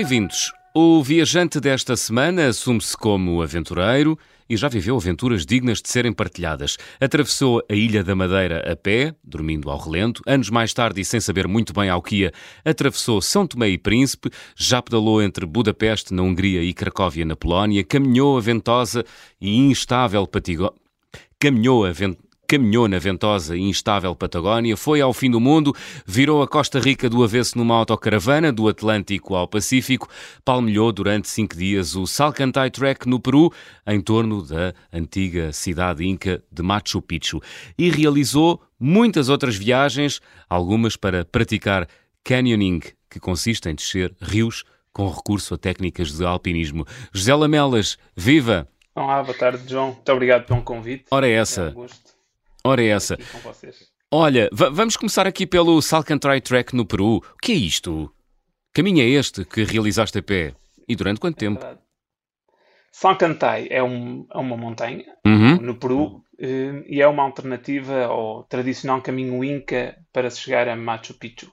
Bem-vindos. O viajante desta semana assume-se como aventureiro e já viveu aventuras dignas de serem partilhadas. Atravessou a Ilha da Madeira a pé, dormindo ao relento. Anos mais tarde, e sem saber muito bem ao que ia, atravessou São Tomé e Príncipe, já pedalou entre Budapeste, na Hungria, e Cracóvia, na Polónia, caminhou a ventosa e instável Patigo... Caminhou a ventosa caminhou na ventosa e instável Patagónia, foi ao fim do mundo, virou a Costa Rica do avesso numa autocaravana do Atlântico ao Pacífico, palmilhou durante cinco dias o Salcantay Trek no Peru, em torno da antiga cidade inca de Machu Picchu, e realizou muitas outras viagens, algumas para praticar canyoning, que consiste em descer rios com recurso a técnicas de alpinismo. José Lamelas, viva! Olá, boa tarde, João. Muito obrigado pelo convite. Ora, é essa. É um Ora, é essa. Olha, vamos começar aqui pelo Salcantay Trek no Peru. O que é isto? Caminho é este que realizaste a pé? E durante quanto tempo? É Salcantay é, um, é, uma montanha uhum. no Peru eh, e é uma alternativa ao tradicional caminho Inca para se chegar a Machu Picchu.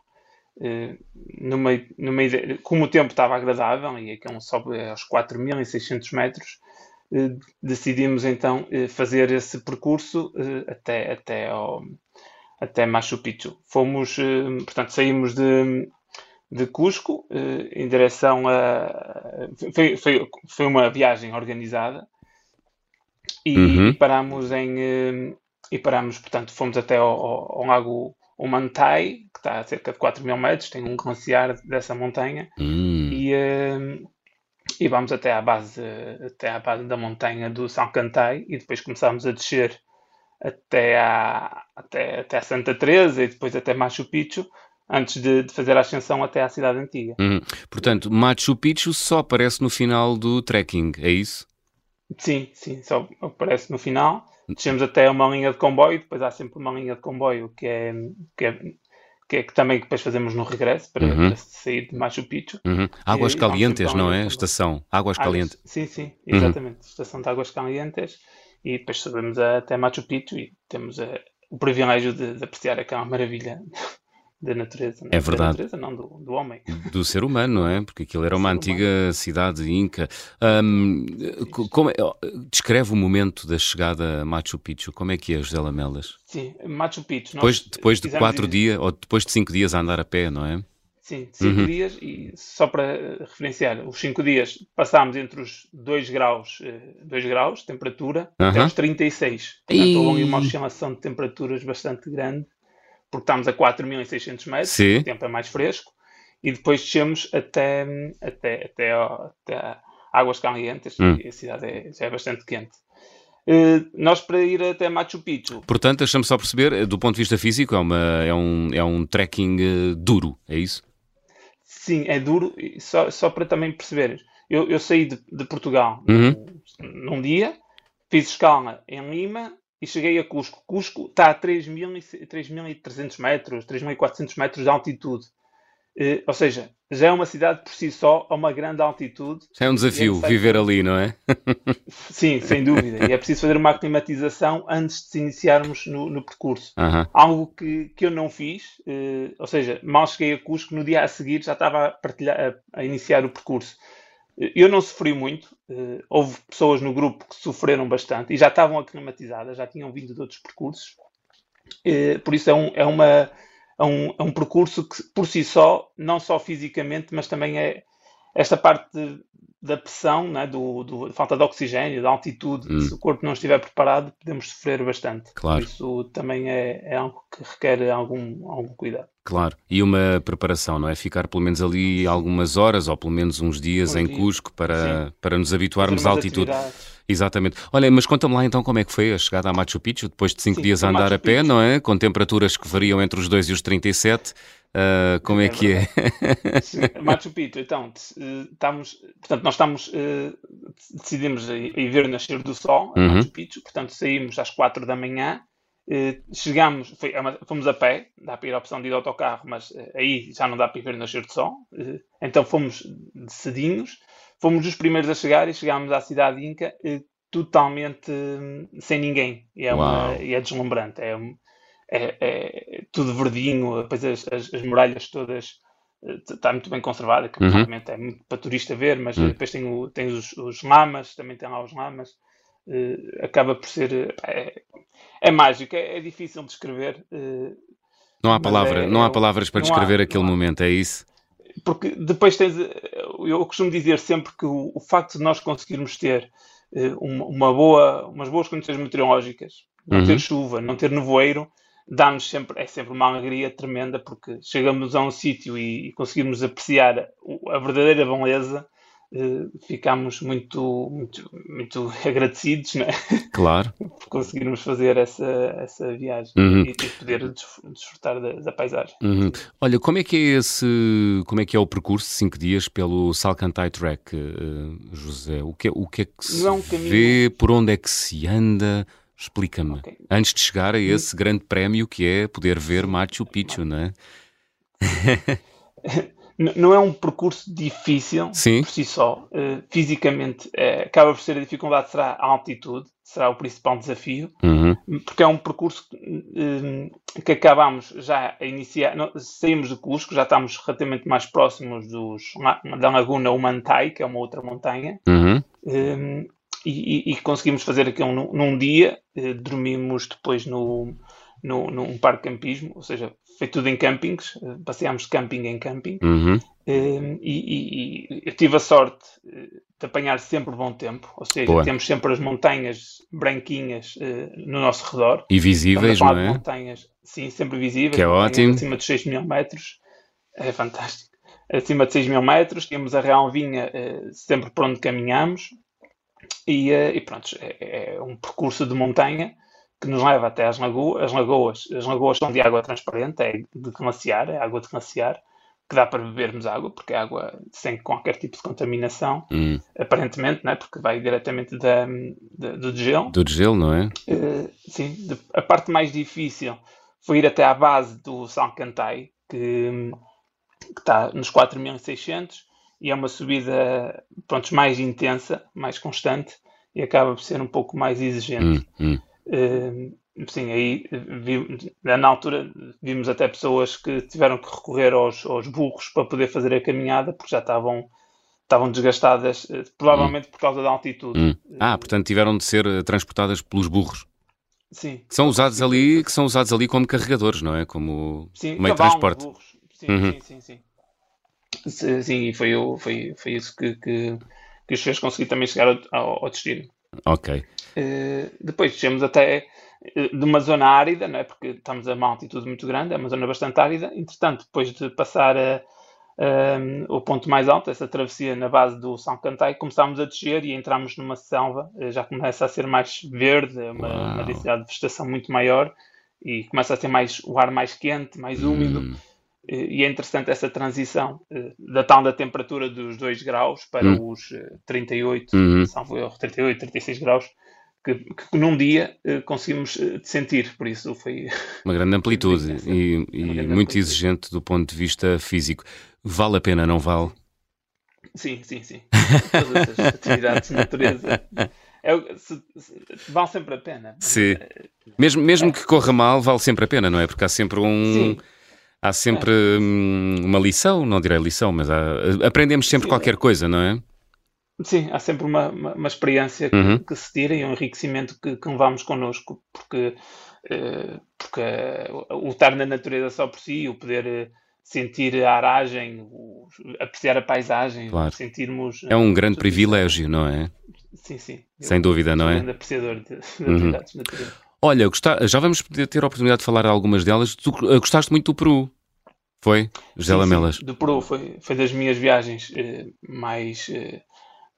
Eh, no meio de, como o tempo estava agradável e aquele sobe aos 4.600 metros, eh, decidimos então eh, fazer esse percurso eh, até, até, ao, até Machu Picchu. Fomos, portanto, saímos de, de Cusco em direção a. Foi, foi, foi uma viagem organizada e, uhum. parámos em. E parámos, portanto, fomos até ao, ao, ao lago Omantai, que está a cerca de 4 mil metros, tem um glaciar dessa montanha, uhum. e, e vamos até à base, até à base da montanha do São Cantai e depois começamos a descer até à, até, até a Santa Teresa e depois até Machu Picchu antes de, de fazer a ascensão até à cidade antiga. Uhum. Portanto, Machu Picchu só aparece no final do trekking, é isso? Sim, sim, só aparece no final. Descemos até uma linha de comboio, depois há sempre uma linha de comboio que é, que é que é que também depois fazemos no regresso para, uhum. para sair de Machu Picchu. Uhum. Águas e, Calientes, não é? Estação. Águas Calientes. Sim, sim, exatamente. Uhum. Estação de Águas Calientes. E depois subimos até Machu Picchu e temos uh, o privilégio de, de, apreciar aquela maravilha da natureza. Não? É verdade. Da natureza, não, do, do, homem. Do ser humano, não é? Porque aquilo era uma antiga humano. cidade inca. Um, como é, descreve o momento da chegada a Machu Picchu. Como é que é, José Lamelas? Sim, Machu Picchu. Depois, depois de quatro ir... dias, ou depois de cinco dias a andar a pé, não é? Sim, cinco uhum. dias e só para referenciar, os cinco dias passámos entre os 2 graus, 2 eh, graus temperatura uhum. até os 36. Portanto, e... houve uma oscilação de temperaturas bastante grande porque estamos a 4.600 metros, Sim. o tempo é mais fresco, e depois descemos até, até, até, até Águas Calientes, hum. e a cidade é, já é bastante quente. Uh, nós para ir até Machu Picchu. Portanto, deixamos só perceber, eh, do ponto de vista físico, é, uma, é, um, é um trekking uh, duro, é isso? Sim, é duro, só, só para também perceber. Eu, eu saí de, de Portugal uhum. num, num dia, fiz escala em Lima e cheguei a Cusco. Cusco está a 3.300 metros, 3.400 metros de altitude. Uh, ou seja, já é uma cidade por si só a uma grande altitude. Já é um desafio é viver ali, não é? Sim, sem dúvida. E é preciso fazer uma aclimatização antes de se iniciarmos no, no percurso. Algo que, que eu não fiz, uh, ou seja, mal cheguei a Cusco, no dia a seguir já estava a, a, a iniciar o percurso. Eu não sofri muito, uh, houve pessoas no grupo que sofreram bastante e já estavam aclimatizadas, já tinham vindo de outros percursos. Uh, por isso é um, é, uma, é, um, é um percurso que, por si só, não só fisicamente, mas também é esta parte de, da pressão, né, do, do, falta de oxigênio, da altitude. Hum. Se o corpo não estiver preparado, podemos sofrer bastante. Claro. Isso também é, é algo que requer algum, algum cuidado. Claro, e uma preparação, não é? Ficar pelo menos ali algumas horas ou pelo menos uns dias um em dia. Cusco para, para nos habituarmos à altitude. Exatamente. Olha, mas conta-me lá então como é que foi a chegada a Machu Picchu, depois de 5 dias a andar Machu a pé, Picchu. não é? Com temperaturas que variam entre os 2 e os 37. Uh, como é, é que é? Machu Picchu, então, estamos, portanto, nós estamos, uh, decidimos ir ver o nascer do sol a uhum. Machu Picchu, portanto, saímos às 4 da manhã, uh, chegamos, foi, é fomos a pé, dá para ir a opção de ir de autocarro, mas aí já não dá para ir ver o nascer do sol, então fomos de cedinhos, fomos os primeiros a chegar e chegámos à cidade Inca totalmente sem ninguém, e é, uma, e é deslumbrante, é, é, é tudo verdinho, depois as, as, as, muralhas todas está muito bem conservada, que uhum. realmente é muito para turista ver, mas uhum. depois tem, o, tem os, os, lamas, também tem lá os lamas. Uh, acaba por ser. É, é mágico, é, é, difícil de descrever. Uh, não há, palavra, é, não há palavras para descrever há, aquele momento, é isso? Porque depois tens. Eu costumo dizer sempre que o, o facto de nós conseguirmos ter uh, uma, uma, boa, umas boas condições meteorológicas, não uhum. ter chuva, não ter nevoeiro, dá-nos sempre, é sempre uma alegria tremenda porque chegamos a um sítio e, e conseguimos apreciar a verdadeira beleza, eh, ficamos muito, muito, muito agradecidos, né? Claro. por conseguirmos fazer essa, essa viagem uhum. e, e, poder desfrutar da, da paisagem. Uhum. Olha, como é que é esse, como é que é o percurso de 5 dias pelo Salcantay Track, uh, José? O que, é, o que é que se é um vê, por onde é que se anda? Explica-me. Okay. Antes de chegar a esse grande prémio que é poder ver Machu Picchu, não é? não é um percurso difícil Sim. por si só. Uh, fisicamente, uh, acaba por ser a dificuldade será a altitude, será o principal desafio, uhum. porque é um percurso uh, que acabamos já a iniciar. Não, saímos de Cusco, já estamos relativamente mais próximos dos, da Laguna Humantai, que é uma outra montanha. Uhum e, e, conseguimos fazer aquilo num, num dia. Eh, dormimos depois no, no, num parque de campismo, ou seja, foi tudo em campings, eh, passeámos de camping em camping. Uhum. Eh, e, e, eu tive a sorte de apanhar sempre bom tempo, ou seja, Boa. temos sempre as montanhas branquinhas no nosso redor. E visíveis, não é? Montanhas, sim, sempre visíveis. Que é ótimo. Acima de 6 mil metros. É fantástico. Acima de 6 mil metros, temos a Real Vinha sempre por onde caminhamos. E, eh, e pronto, é, é, um percurso de montanha que nos leva até às lagoas. As lagoas, as lagoas são de água transparente, é de glaciar, é água de glaciar, que dá para bebermos água, porque é água sem qualquer tipo de contaminação, hum. aparentemente, não é? porque vai diretamente da, da, do gelo. Do gelo, não é? Uh, sim, de, a parte mais difícil foi ir até à base do Salcantay, que, que está nos 4600, e é uma subida pronto, mais intensa, mais constante e acaba por ser um pouco mais exigente. Hum, hum. Uh, sim, aí vi, na altura vimos até pessoas que tiveram que recorrer aos, aos burros para poder fazer a caminhada porque já estavam estavam desgastadas, eh, provavelmente hum. por causa da altitude. Hum. Ah, portanto tiveram de ser eh, transportadas pelos burros. Sim. Que são usados ali, que são usados ali como carregadores, não é? Como sim, meio de transporte. Burros. Sim, uhum. sim, sim, sim. Sim, e foi, foi, foi isso que, que, que os fez conseguir também chegar ao, ao destino. Ok. Uh, depois chegamos até eh, de uma zona árida, não é? porque estamos a uma altitude muito grande, é uma zona bastante árida. Entretanto, depois de passar a, a, o ponto mais alto, essa travessia na base do São Cantai, começámos a descer e entramos numa selva, eh, já começa a ser mais verde, uma, uma densidade de vegetação muito maior e começa a ter mais o ar mais quente, mais úmido. Hum e é interessante essa transição eh, da tal da temperatura dos 2 graus para hum. os 38, eh, uhum. salvo erro, 38, 36 graus, que, que num dia eh, conseguimos sentir, por isso foi... Uma grande amplitude e, e grande muito amplitude. exigente do ponto de vista físico. Vale a pena, não vale? Sim, sim, sim. Todas as atividades de natureza... É, se, se, vale sempre a pena. Sim. Mesmo, mesmo é. que corra mal, vale sempre a pena, não é? Porque há sempre um... Sim há sempre hum, uma lição, não direi lição, mas há, aprendemos sempre Sim, qualquer coisa, não é? Sim, há sempre uma, uma, uma experiência que, uhum. que, se tira e um enriquecimento que, que levamos connosco, porque, uh, porque uh, o estar na natureza só por si, o poder uh, sentir a aragem, o, apreciar a paisagem, claro. sentirmos. É um grande privilégio, não é? Sim, sim. Sem dúvida, não é? Um grande apreciador de, de uhum. Olha, já vamos ter a oportunidade de falar algumas delas. Tu gostaste muito do Peru? Foi? José sim, Lamelas? Sim, do Peru foi, foi das minhas viagens eh, mais eh,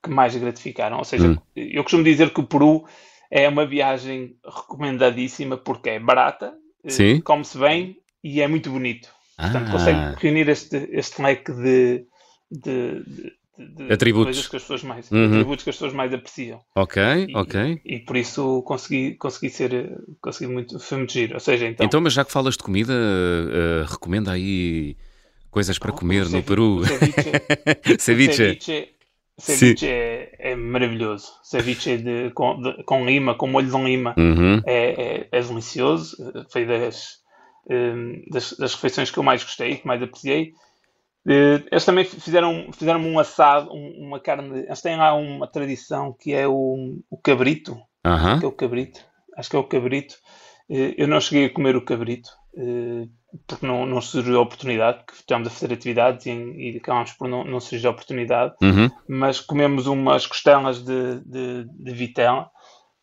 que mais gratificaram. Ou seja, hum. eu costumo dizer que o Peru é uma viagem recomendadíssima porque é barata, eh, come-se bem e é muito bonito. Portanto, ah. consegue reunir este, este leque de, de, de, de atributos que as pessoas mais uhum. atributos que as pessoas mais apreciam. Ok, e, ok. E, por isso consegui, consegui ser consegui muito, foi muito giro. Ou seja, então, então mas já que falas de comida, uh, recomenda aí coisas para comer no Peru. Ceviche. ceviche. Ceviche é, é, maravilhoso. Ceviche de, com, de, com lima, com molho de lima, uhum. é, é, é, delicioso. Foi das, um, das, das refeições que eu mais gostei, que mais apreciei. Eles também fizeram, fizeram um assado, uma carne. Eles têm lá uma tradição que é o, o cabrito. Uh -huh. que é o cabrito. Acho que é o cabrito. Eu não cheguei a comer o cabrito porque não, não surgiu a oportunidade, porque estivemos a fazer atividades e, e acabámos por não, não surgir a oportunidade. Uhum. Mas comemos umas costelas de, de, de vitela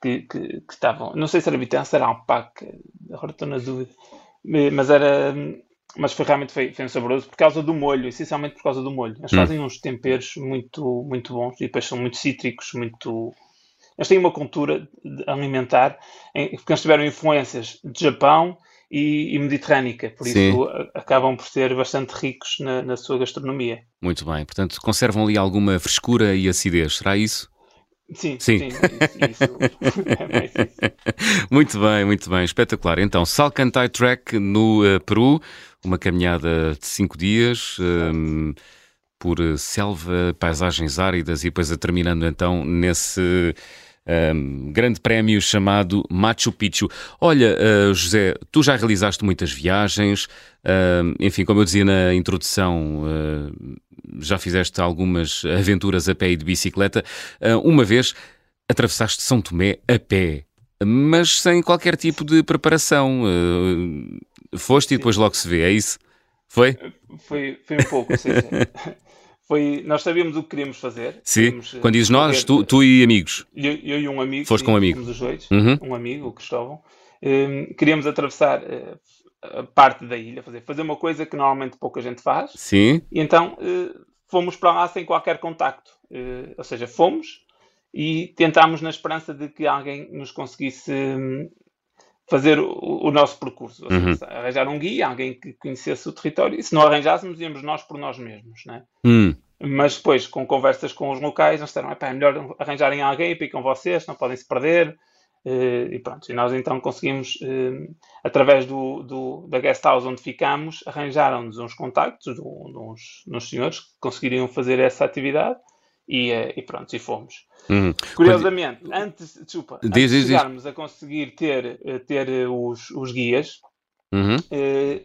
que, que, que, estavam. Não sei se era vitela, se era alpaca, agora estou na dúvida. Mas era. Mas foi realmente foi, foi saboroso por causa do molho, essencialmente por causa do molho. Eles uhum. fazem uns temperos muito, muito bons e depois são muito cítricos, muito. Eles têm uma cultura alimentar, porque eles tiveram influências de Japão e, e mediterrânica, por Sim. isso acabam por ser bastante ricos na, na, sua gastronomia. Muito bem, portanto conservam ali alguma frescura e acidez, será isso? Sim, sim. sim isso, é isso. muito bem, muito bem, espetacular. Então, Salcantay Trek no uh, Peru, uma caminhada de cinco dias. Um, por selva, paisagens áridas e depois terminando então nesse um, grande prémio chamado Machu Picchu. Olha, uh, José, tu já realizaste muitas viagens, uh, enfim, como eu dizia na introdução, uh, já fizeste algumas aventuras a pé e de bicicleta. uma vez atravessaste São Tomé a pé, mas sem qualquer tipo de preparação. foste e depois logo se vê, é isso? Foi? Foi, foi um pouco, ou seja, foi, nós sabíamos o que queríamos fazer. Sim, queríamos, quando dizes nós, tu, tu, e amigos. Eu, eu, e um amigo. Foste com um amigo. Os dois, uhum. um amigo, o Cristóvão. Um, queríamos atravessar uh, a parte da ilha, fazer, fazer uma coisa que normalmente pouca gente faz. Sim. E então uh, fomos para lá sem qualquer contacto. Uh, ou seja, fomos e tentámos na esperança de que alguém nos conseguisse um, fazer o, o, nosso percurso. Ou seja, Uhum. arranjar um guia, alguém que conhecesse o território. E se não arranjássemos, íamos nós por nós mesmos, né? Hum. Mas depois, com conversas com os locais, nós disseram, é melhor arranjarem alguém, ficam vocês, não podem se perder. Eh, e pronto, e nós então conseguimos, eh, através do, do, da guest house onde ficamos, arranjaram-nos uns contactos de uns, de uns senhores que conseguiriam fazer essa atividade e, eh, e pronto, e fomos. Uhum. Curiosamente, antes, desculpa, Diz, antes diz, de diz. chegarmos a conseguir ter, eh, ter eh, os, os guias, Uhum. eh,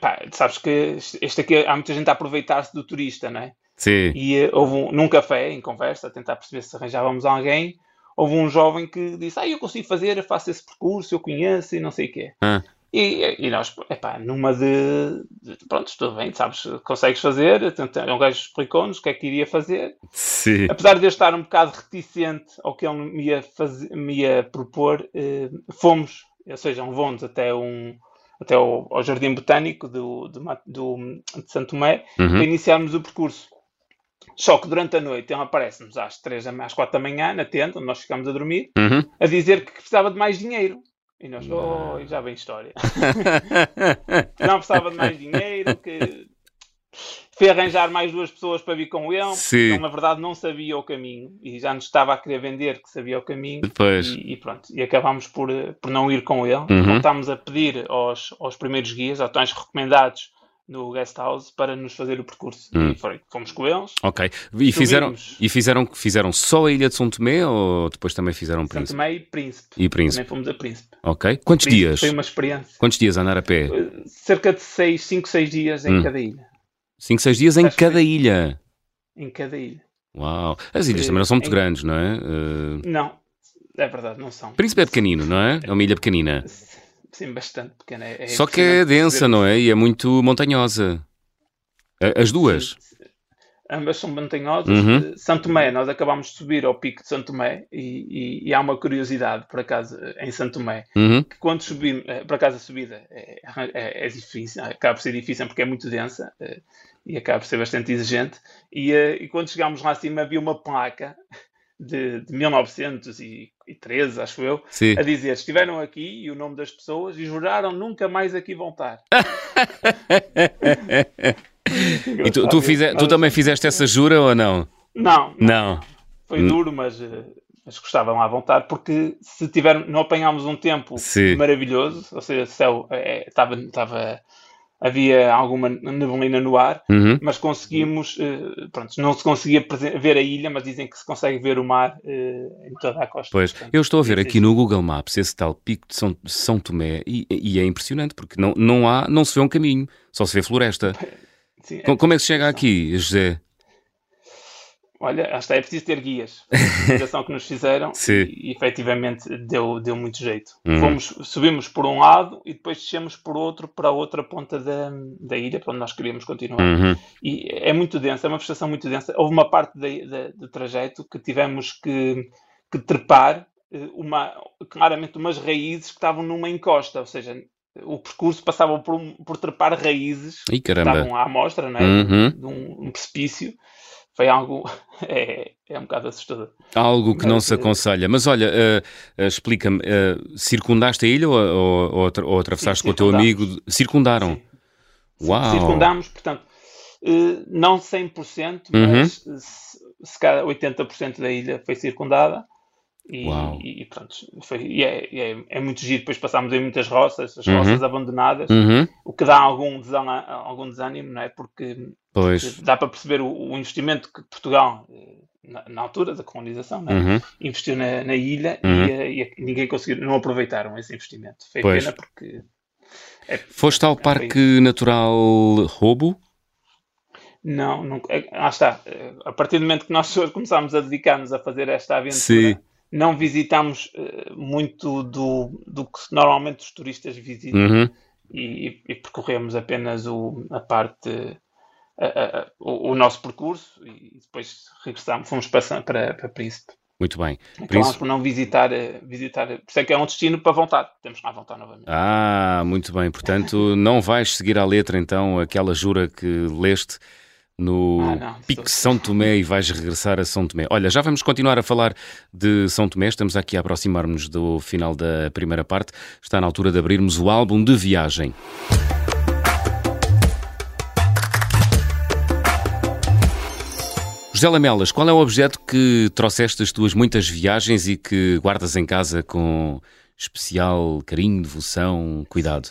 pá, sabes que este aqui, há muita gente a aproveitar-se do turista, não é? Sim. E houve um, num café, em conversa, a tentar perceber se arranjávamos alguém, houve um jovem que disse, ah, eu consigo fazer, eu faço esse percurso, eu conheço e não sei o quê. Ah. E, e nós, epá, numa de, de pronto, tudo bem, sabes, consegues fazer, tenta- um gajo explicou-nos o que é que iria fazer, Sim. apesar de eu estar um bocado reticente ao que ele me ia, fazer, me ia propor, eh, fomos, ou seja, levou-nos até um até ao, ao Jardim Botânico do, do, do- de Santo Tomé Uhum. para iniciarmos o percurso. Só que durante a noite ele aparece-nos às 3, da- às 4 da manhã na tenda, onde nós ficamos a dormir, Uhum. a dizer que precisava de mais dinheiro. E nós, oh, já vem história. Não precisava de mais dinheiro, que foi arranjar mais duas pessoas para vir com ele, Sim. ele na verdade não sabia o caminho e já nos estava a querer vender que sabia o caminho. Depois. E, e pronto, e acabámos por, por não ir com ele. Uhum. Voltámos a pedir aos, aos primeiros guias, aos tais recomendados no guest house, para nos fazer o percurso. Hum. E foi, fomos com eles. Ok. E fizeram, e fizeram, fizeram só a ilha de São Tomé ou depois também fizeram Príncipe? Tomé e Príncipe. E Príncipe. Também fomos a Príncipe. Ok. Quantos Príncipe dias? Foi uma experiência. Quantos dias a andar a pé? Eh, Cerca de 5, 6 dias em Hum. cada ilha. 5, 6 dias em cada ilha. Em cada ilha. Uau. As ilhas também não são muito em- grandes, não é? Eh, Não, é verdade, não são. Príncipe é pequenino, não é? É uma ilha pequenina. Sim, bastante pequena. É, é Só que é densa, perceber não é? E é muito montanhosa. As duas. Sim. Ambas são montanhosas. Uhum. Eh, Santo Tomé, nós acabámos de subir ao pico de Santo Tomé e, e- e há uma curiosidade, por acaso, em Santo Tomé, Uhum. que quando subimos, eh, por acaso a subida é, é- é difícil, acaba por ser difícil porque é muito densa eh, e acaba por ser bastante exigente. E, eh, e quando chegámos lá acima havia uma placa de, de 1913, acho eu, Sim. a dizer estiveram aqui e o nome das pessoas e juraram nunca mais aqui voltar. E tu, tu, tu também fizeste essa jura ou não? Não, Não. Foi duro, mas, eh, mas gostavam à vontade, porque se tiver, não apanhámos um tempo Sim. maravilhoso, ou seja, o céu eh, estava, estava, havia alguma neblina no ar, Uhum. mas conseguimos, eh, pronto, não se conseguia ver a ilha, mas dizem que se consegue ver o mar eh, em toda a costa. Pois, Portanto, eu estou a ver aqui sim. no Google Maps esse tal pico de São, São Tomé e, e é impressionante porque não, não há, não se vê um caminho, só se vê floresta. Sim, é Como é que se chega aqui, José? Olha, acho que é preciso ter guias. A investigação que nos fizeram e, e efetivamente deu, deu muito jeito. Uhum. Fomos, subimos por um lado e depois descemos por outro para a outra ponta da, da ilha, para onde nós queríamos continuar. Uhum. E é muito densa, é uma vegetação muito densa. Houve uma parte do trajeto que tivemos que, que trepar eh, uma, claramente umas raízes que estavam numa encosta, ou seja, o percurso passava por, por trepar raízes Ih, que estavam à amostra, não é? Uhum. de um, um precipício foi algo é, é um bocado assustador. Algo que não se aconselha. Mas olha, uh, uh, explica-me, uh, circundaste a ilha ou, ou, ou, ou atravessaste Sim, com o teu amigo? Circundaram? Sim. Uau! Circundámos, portanto, não 100%, uhum. mas uhum. se, se calhar 80% da ilha foi circundada. E, e, pronto, foi, e é, é, é, muito giro. Depois passámos em muitas roças, as uhum. roças abandonadas, uhum. o que dá algum desânimo, algum desânimo, não é? Porque, porque dá para perceber o, o, investimento que Portugal, eh, na, na altura da colonização, é? uhum. investiu na, na ilha e, uhum. eh, e, ninguém conseguiu, não aproveitaram esse investimento. Foi pois. pena porque. É, Foste ao é Parque Natural Robo? Não, não, lá está. A partir do momento que nós começámos a dedicar-nos a fazer esta aventura. Sim não visitámos uh, muito do, do que normalmente os turistas visitam uhum. e, e, percorremos apenas o, a parte, a, a, o, o, nosso percurso e depois regressámos, fomos para, para, para Príncipe. Muito bem. Então, Príncipe... por não visitar, eh, visitar, por isso é que é um destino para voltar, temos que lá voltar novamente. Ah, muito bem, portanto não vais seguir à letra então aquela jura que leste no ah, não, Pico São Tomé e vais regressar a São Tomé. Olha, já vamos continuar a falar de São Tomé, estamos aqui a aproximar-nos do final da primeira parte, está na altura de abrirmos o álbum de viagem. José Lamelas, qual é o objeto que trouxeste das tuas muitas viagens e que guardas em casa com especial carinho, devoção, cuidado?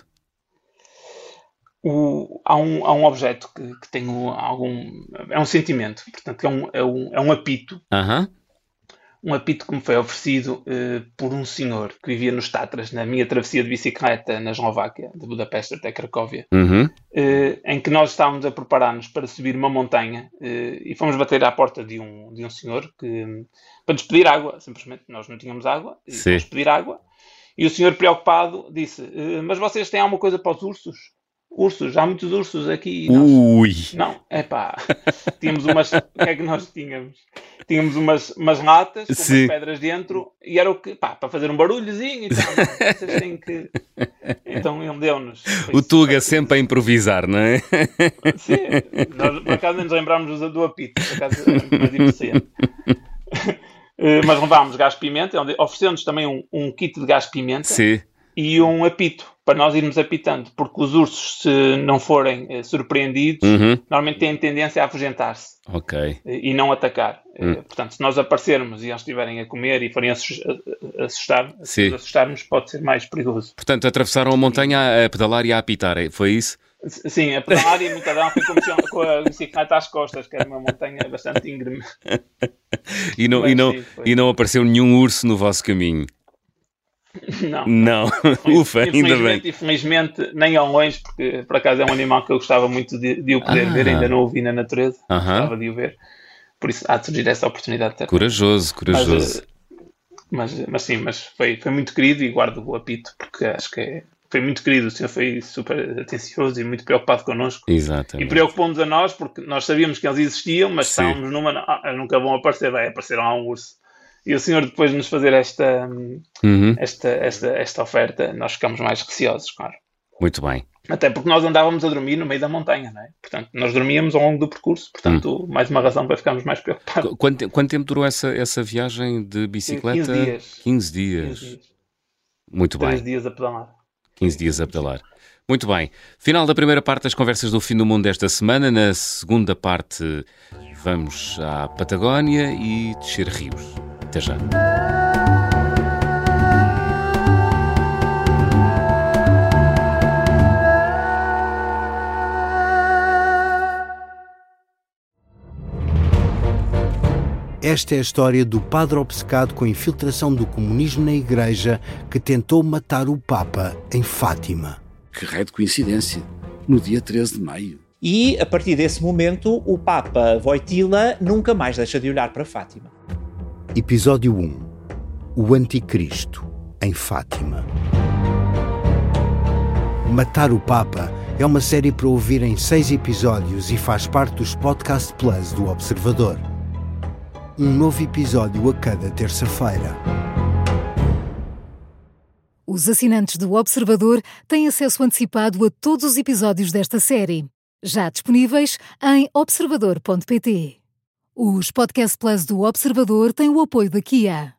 O, há, um, há um objeto que, que tem algum. É um sentimento, portanto, é um, é um, é um apito. Uhum. Um apito que me foi oferecido uh, por um senhor que vivia nos Tatras, na minha travessia de bicicleta na Eslováquia, de Budapeste até Cracóvia, uhum. uh, em que nós estávamos a preparar-nos para subir uma montanha uh, e fomos bater à porta de um, de um senhor que, para nos pedir água, simplesmente. Nós não tínhamos água, e fomos pedir água. E o senhor, preocupado, disse: Mas vocês têm alguma coisa para os ursos? Ursos, há muitos ursos aqui. Ui! Não, é pá. tínhamos umas. O que é que nós tínhamos? Tínhamos umas, umas latas com Sim. umas pedras dentro e era o que. pá, para fazer um barulhozinho e tal. Vocês têm que. Então ele deu-nos. O Tuga sempre a improvisar, não é? Sim, nós por acaso nem nos lembrámos do apito, por acaso é mais eficiente. Eh, mas levámos gás-pimenta, ofereceu-nos também um, um kit de gás-pimenta. E um apito, para nós irmos apitando, porque os ursos, se não forem eh, surpreendidos, uhum. normalmente têm tendência a afugentar-se okay. e, e não atacar. Uhum. Portanto, se nós aparecermos e eles estiverem a comer e forem assustar, se assustarmos, pode ser mais perigoso. Portanto, atravessaram a montanha a pedalar e a apitar, é? foi isso? Sim, a pedalar e a mitadão foi como com a bicicleta às costas, que era uma montanha bastante íngreme. e, não, e, não, sim, e não apareceu nenhum urso no vosso caminho? Não. Não, ufa, ainda bem. Infelizmente, nem ao longe, porque por acaso é um animal que eu gostava muito de, de o poder ah. ver, ainda não o vi na natureza, uh -huh. gostava de o ver. Por isso há de surgir essa oportunidade. Também. Corajoso, corajoso. Mas, mas, mas, sim, mas foi, foi muito querido e guardo o apito, porque acho que é, foi muito querido. O senhor foi super atencioso e muito preocupado connosco. Exatamente. E preocupou-nos a nós, porque nós sabíamos que eles existiam, mas sim. estávamos numa. Ah, nunca vão aparecer, vai aparecer um urso e o senhor depois de nos fazer esta, uhum. esta, esta, esta oferta, nós ficamos mais receosos, claro. Muito bem. Até porque nós andávamos a dormir no meio da montanha, não é? Portanto, nós dormíamos ao longo do percurso, portanto, hum. mais uma razão para ficarmos mais preocupados. Quanto, quanto tempo durou essa, essa viagem de bicicleta? 15 dias. 15 dias. 15 dias. Muito 3 bem. 15 dias a pedalar. 15 dias a pedalar. Muito bem. Final da primeira parte das conversas do fim do mundo desta semana. Na segunda parte, vamos à Patagónia e descer rios. Até já. Esta é a história do padre obcecado com a infiltração do comunismo na Igreja que tentou matar o Papa em Fátima. Que raio de coincidência! No dia 13 de maio. E a partir desse momento, o Papa Voitila nunca mais deixa de olhar para Fátima. Episódio 1 O Anticristo em Fátima. Matar o Papa é uma série para ouvir em seis episódios e faz parte dos Podcast Plus do Observador. Um novo episódio a cada terça-feira. Os assinantes do Observador têm acesso antecipado a todos os episódios desta série, já disponíveis em observador.pt. Os Podcast Plus do Observador têm o apoio da Kia.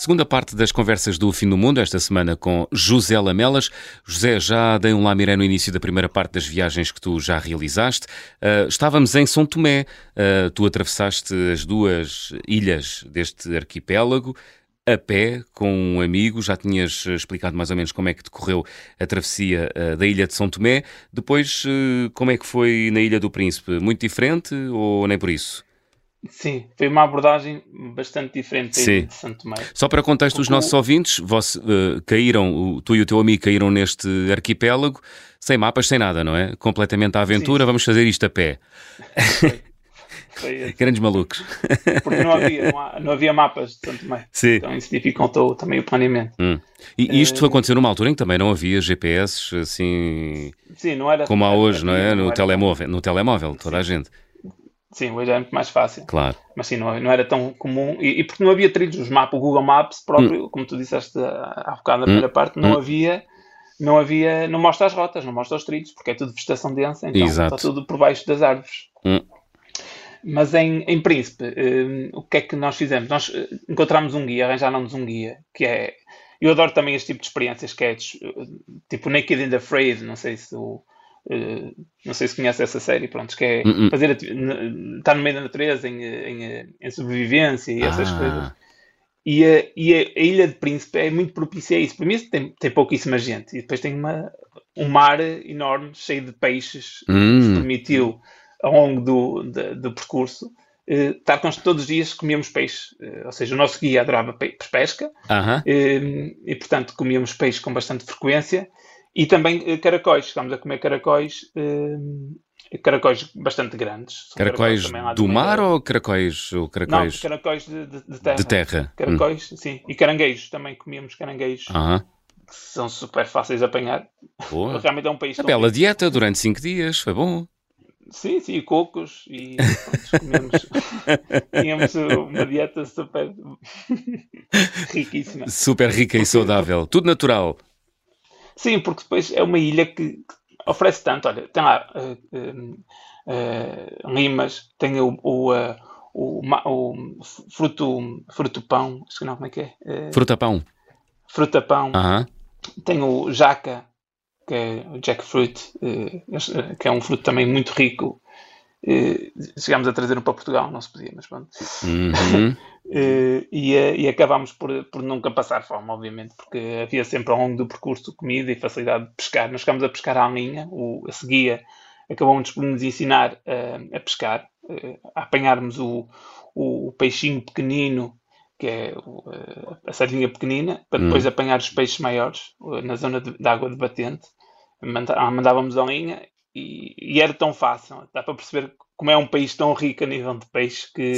Segunda parte das conversas do Fim do Mundo, esta semana com José Lamelas. José, já dei um lamiré no início da primeira parte das viagens que tu já realizaste. Uh, estávamos em São Tomé. Uh, tu atravessaste as duas ilhas deste arquipélago a pé com um amigo. Já tinhas explicado mais ou menos como é que decorreu a travessia uh, da ilha de São Tomé. Depois, como é que foi na Ilha do Príncipe? Muito diferente ou nem por isso? Sim, foi uma abordagem bastante diferente Sim. de Santo Tomé. Só para contexto dos nossos ouvintes, vos, uh, caíram, o, tu e o teu amigo caíram neste arquipélago sem mapas, sem nada, não é? Completamente à aventura, Sim. vamos fazer isto a pé. Foi. Foi Grandes malucos. Porque não havia, não, havia mapas de Santo Tomé. Sim. Então isso dificultou também o planeamento. Hum. E isto uh, aconteceu numa altura em que também não havia GPS assim. Sim, não era. Como há hoje, não é? No, telemóvel, no telemóvel, toda Sim. a gente. Sim, hoje é muito mais fácil. Claro. Mas sim, não, não era tão comum. E, e, porque não havia trilhos, os mapas, o Google Maps próprio, hum. como tu disseste há bocado na primeira hum. parte, não hum. havia, não havia, não mostra as rotas, não mostra os trilhos, porque é tudo vegetação densa, então Exato. está tudo por baixo das árvores. Hum. Mas em, em Príncipe, um, o que é que nós fizemos? Nós eh, encontramos um guia, arranjámos um guia, que é. Eu adoro também este tipo de experiências, que é tipo Naked and Afraid, não sei se o Uh, não sei se conhece essa série, pronto, que é uh -uh. fazer estar no meio da natureza em, em, em sobrevivência e essas ah. coisas. E, a, e a, a, Ilha de Príncipe é muito propícia a isso. Para mim, tem, tem pouquíssima gente e depois tem uma, um mar enorme, cheio de peixes, que hum. permitiu, ao longo do, do, do percurso, uh, estar com todos os dias comíamos peixe. Uh, ou seja, o nosso guia adorava pe pesca -huh. e, portanto, comíamos peixe com bastante frequência e também eh, caracóis, estamos a comer caracóis, eh, caracóis bastante grandes. Caracóis, caracóis do mar ou caracóis, ou caracóis... Não, caracóis de, de, de terra. De terra. Caracóis, hum. sim. E caranguejos, também comíamos caranguejos. Uh -huh. Que são super fáceis de apanhar. Boa. Realmente é um país... A bela rico. dieta durante 5 dias, foi bom. Sim, sim, cocos e comemos, tínhamos uma dieta super riquíssima. Super rica e saudável, tudo natural. Sim, porque depois é uma ilha que, que oferece tanto. Olha, tem lá uh, uh, uh, limas, tem o, o, o, o, fruto, fruto pão, acho que não, como é que é? fruta pão. Fruta pão. -huh. Tem o jaca, que é o jackfruit, que é um fruto também muito rico chegámos a trazer um para Portugal, não se podia, mas pronto. Uhum. e, e acabámos por, por nunca passar fome, obviamente, porque havia sempre ao longo do percurso comida e facilidade de pescar. Nós chegámos a pescar à linha, o, a seguia acabou-nos por nos ensinar a, a pescar, a apanharmos o, o peixinho pequenino, que é a sardinha pequenina, para depois uhum. apanhar os peixes maiores na zona de, de água de batente. Mandávamos a linha e, e, era tão fácil. Dá para perceber como é um país tão rico a nível de peixe que,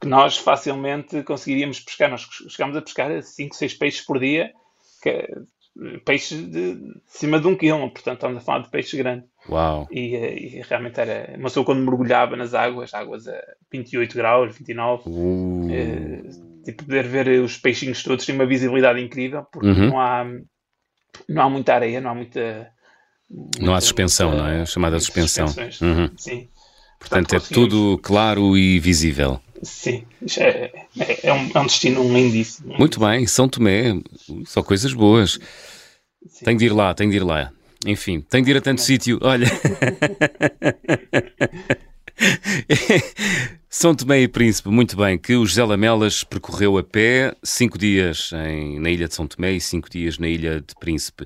que nós facilmente conseguiríamos pescar. Nós chegámos a pescar 5, 6 peixes por dia, que, é, peixes de, de cima de um quilo, portanto estamos a falar de peixes grandes. Uau! E, e, realmente era. Uma pessoa quando mergulhava nas águas, águas a 28 graus, 29, uh. eh, tipo, poder ver os peixinhos todos, tem uma visibilidade incrível, porque uhum. não, há, não há muita areia, não há muita não há suspensão, não é? A chamada suspensão. Uhum. Sim. Portanto, é tudo claro e visível. Sim, é, é, é, um, é um destino lindíssimo. Muito bem, São Tomé, só coisas boas. Sim. Tenho de ir lá, tenho de ir lá. Enfim, tenho de ir a tanto sítio. Olha. São Tomé e Príncipe, muito bem, que o José Lamelas percorreu a pé cinco dias em, na ilha de São Tomé e cinco dias na ilha de Príncipe.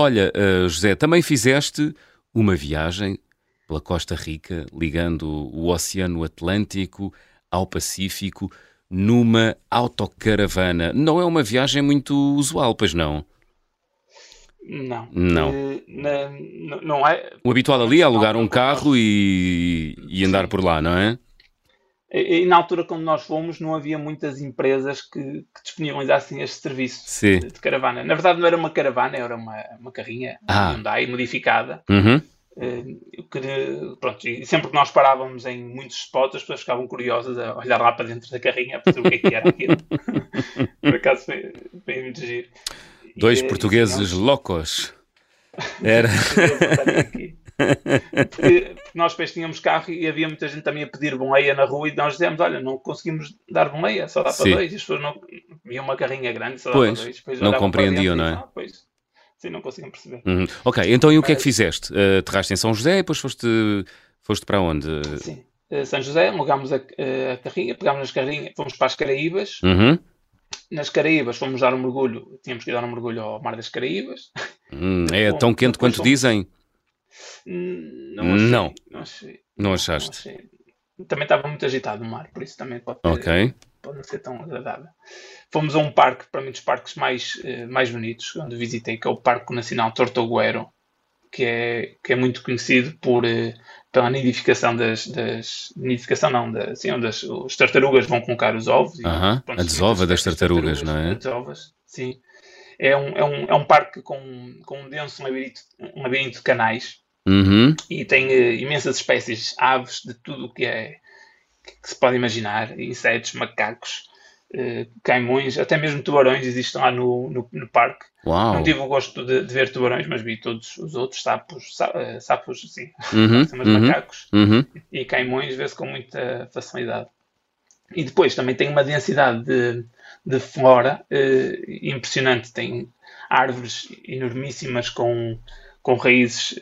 Olha, uh, José, também fizeste uma viagem pela Costa Rica, ligando o Oceano Atlântico ao Pacífico numa autocaravana. Não é uma viagem muito usual, pois não? Não. Não. Eh, na- não é. O habitual ali é alugar um carro e, e andar por lá, não é? E, e na altura, quando nós fomos, não havia muitas empresas que, que disponibilizassem este serviço Sim. de, caravana. Na verdade, não era uma caravana, era uma, uma carrinha Ah. Hyundai modificada. Uhum. Eh, queria- pronto, e sempre que nós parávamos em muitos spots, as pessoas ficavam curiosas a olhar lá para dentro da carrinha para saber o que é que era aquilo. Por acaso foi, foi muito giro. E, Dois eh, portugueses e, loucos. Era. Porque, porque nós depois tínhamos carro e havia muita gente também a pedir boleia na rua e nós dizemos, olha, não conseguimos dar boleia, só dá para Sim. dois. E as pessoas não viam uma carrinha grande, só dá Pois, para dois. Depois não compreendiam, não é? "Ah, pois, sim, não conseguiam perceber. Uhum. Ok, então e o que é que fizeste? Uh, aterraste em São José e depois foste, foste para onde? Sim. Eh, São José, alugámos a, a carrinha, pegámos nas carrinhas, fomos para as Caraíbas. Uhum. Nas Caraíbas fomos dar um mergulho, tínhamos que ir dar um mergulho ao Mar das Caraíbas. Hum, é tão quente quanto fomos- dizem? Não achei. Não. Não, achei, Não achaste? achei. Também estava muito agitado o mar, por isso também pode, ter- Ok. pode não ser tão agradável. Fomos a um parque, para mim, dos parques mais, eh, mais bonitos, onde visitei, que é o Parque Nacional Tortuguero, que é, que é muito conhecido por, eh, pela nidificação das, das. Nidificação não, da, assim, onde as, os tartarugas vão colocar os ovos. e, Aham, pronto, a desova das de tartarugas, não é? As desovas, sim. É um, é um, é um parque com, com um denso labirinto, um labirinto de canais Uhum. e tem eh, imensas espécies, aves, de tudo o que é que, se pode imaginar, insetos, macacos, eh, caimões, até mesmo tubarões existem lá no, no, no parque. Uau. Não tive o gosto de, de ver tubarões, mas vi todos os outros sapos, sa- eh, sapos, sim, Uhum. são os Uhum. macacos Uhum. e caimões vê-se com muita facilidade. E depois também tem uma densidade de, de flora eh, impressionante. Tem árvores enormíssimas com, com raízes.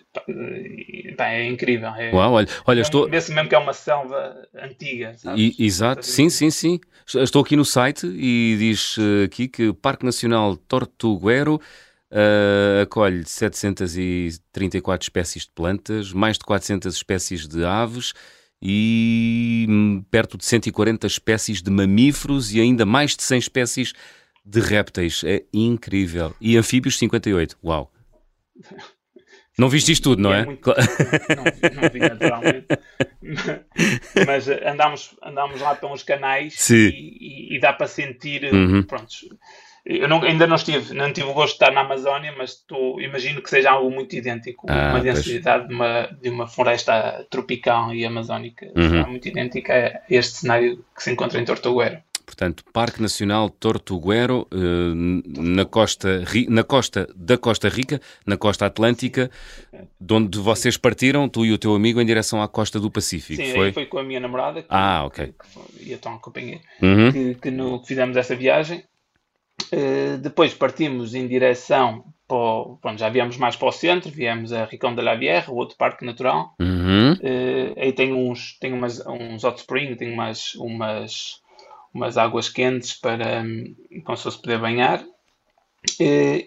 pá, é incrível. É, Uau, olha, olha estou. Vê-se mesmo que é uma selva antiga. sabes? E- exato, sim, sim, sim. Estou aqui no site e diz eh, aqui que o Parque Nacional Tortuguero eh, acolhe 734 espécies de plantas, mais de 400 espécies de aves e hum, perto de 140 espécies de mamíferos e ainda mais de 100 espécies de répteis. É incrível. E anfíbios 58. Uau. Não viste isto tudo, não E é? muito- não, não vi naturalmente. Mas eh, andámos, andámos lá pelos canais e, e- e dá para sentir. eh, Uhum. Prontos, eu não- ainda não estive, não tive o gosto de estar na Amazónia, mas estou, imagino que seja algo muito idêntico. Ah, uma densidade de uma, de uma floresta tropical e amazónica Uhum. será muito idêntica a este cenário que se encontra em Tortuguero. Portanto, Parque Nacional Tortuguero, eh, na costa, na costa da Costa Rica, na costa Atlântica, de onde vocês partiram, tu e o teu amigo, em direção à costa do Pacífico, Sim, foi? aí foi com a minha namorada que, Ah, ok. que foi- e então acompanhei. Uhum. que, que no- que fizemos essa viagem. Eh, depois partimos em direção para já viemos mais para o centro, viemos a Ricão de la Vierra, o outro parque natural. Uhum. Eh, aí tem uns, tem umas, uns hot spring, tem umas, umas, umas águas quentes para hum, como se fosse poder banhar.